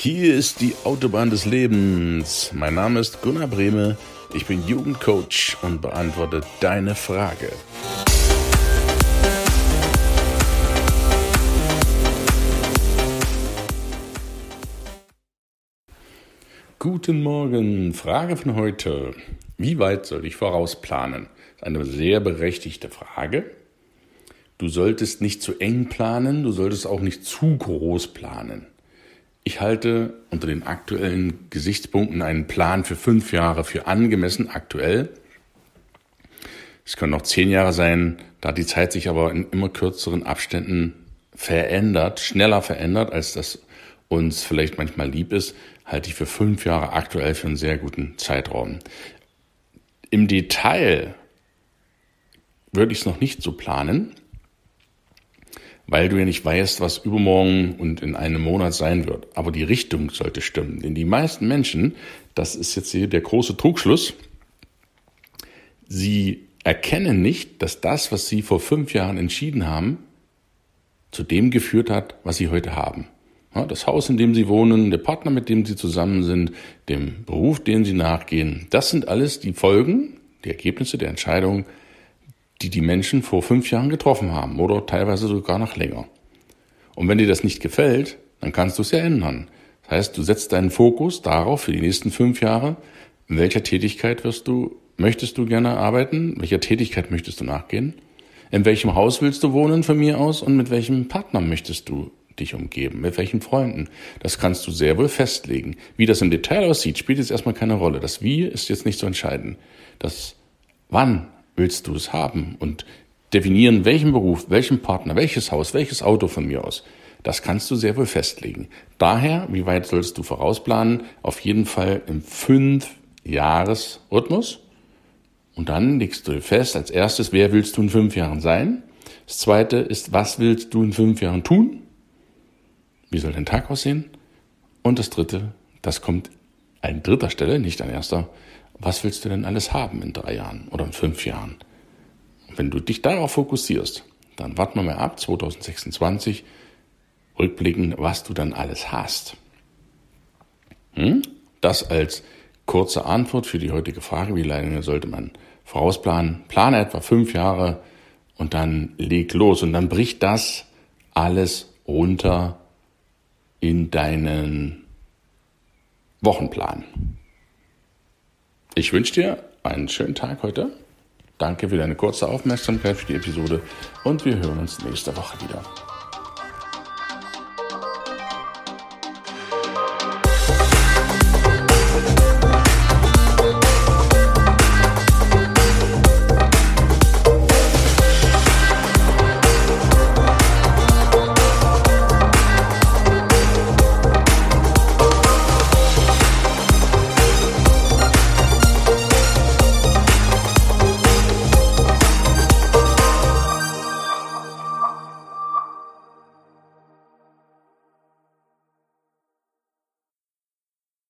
Hier ist die Autobahn des Lebens. Mein Name ist Gunnar Brehme. Ich bin Jugendcoach und beantworte deine Frage. Guten Morgen. Frage von heute. Wie weit soll ich vorausplanen? Eine sehr berechtigte Frage. Du solltest nicht zu eng planen, du solltest auch nicht zu groß planen. Ich halte unter den aktuellen Gesichtspunkten einen Plan für fünf Jahre für angemessen aktuell. Es können noch zehn Jahre sein, da die Zeit sich aber in immer kürzeren Abständen verändert, schneller verändert, als das uns vielleicht manchmal lieb ist, halte ich für fünf Jahre aktuell für einen sehr guten Zeitraum. Im Detail würde ich es noch nicht so planen, weil du ja nicht weißt, was übermorgen und in einem Monat sein wird. Aber die Richtung sollte stimmen. Denn die meisten Menschen, das ist jetzt hier der große Trugschluss, sie erkennen nicht, dass das, was sie vor fünf Jahren entschieden haben, zu dem geführt hat, was sie heute haben. Das Haus, in dem sie wohnen, der Partner, mit dem sie zusammen sind, dem Beruf, den sie nachgehen, das sind alles die Folgen, die Ergebnisse der Entscheidungen, die die Menschen vor fünf Jahren getroffen haben oder teilweise sogar noch länger. Und wenn dir das nicht gefällt, dann kannst du es ja ändern. Das heißt, du setzt deinen Fokus darauf für die nächsten fünf Jahre, in welcher Tätigkeit wirst du, möchtest du gerne arbeiten, welcher Tätigkeit möchtest du nachgehen, in welchem Haus willst du wohnen von mir aus und mit welchem Partner möchtest du dich umgeben, mit welchen Freunden. Das kannst du sehr wohl festlegen. Wie das im Detail aussieht, spielt jetzt erstmal keine Rolle. Das Wie ist jetzt nicht so entscheidend. Das Wann willst du es haben und definieren, welchen Beruf, welchen Partner, welches Haus, welches Auto von mir aus. Das kannst du sehr wohl festlegen. Daher, wie weit sollst du vorausplanen? Auf jeden Fall im Fünf-Jahres-Rhythmus. Und dann legst du fest, als erstes, wer willst du in fünf Jahren sein? Das zweite ist, was willst du in fünf Jahren tun? Wie soll dein Tag aussehen? Und das dritte, das kommt an dritter Stelle, nicht an erster, was willst du denn alles haben in drei Jahren oder in fünf Jahren? Wenn du dich darauf fokussierst, dann warten wir mal ab, 2026, rückblicken, was du dann alles hast. Hm? Das als kurze Antwort für die heutige Frage, wie lange sollte man vorausplanen? Plane etwa fünf Jahre und dann leg los und dann bricht das alles runter in deinen Wochenplan. Ich wünsche dir einen schönen Tag heute. Danke für deine kurze Aufmerksamkeit für die Episode und wir hören uns nächste Woche wieder.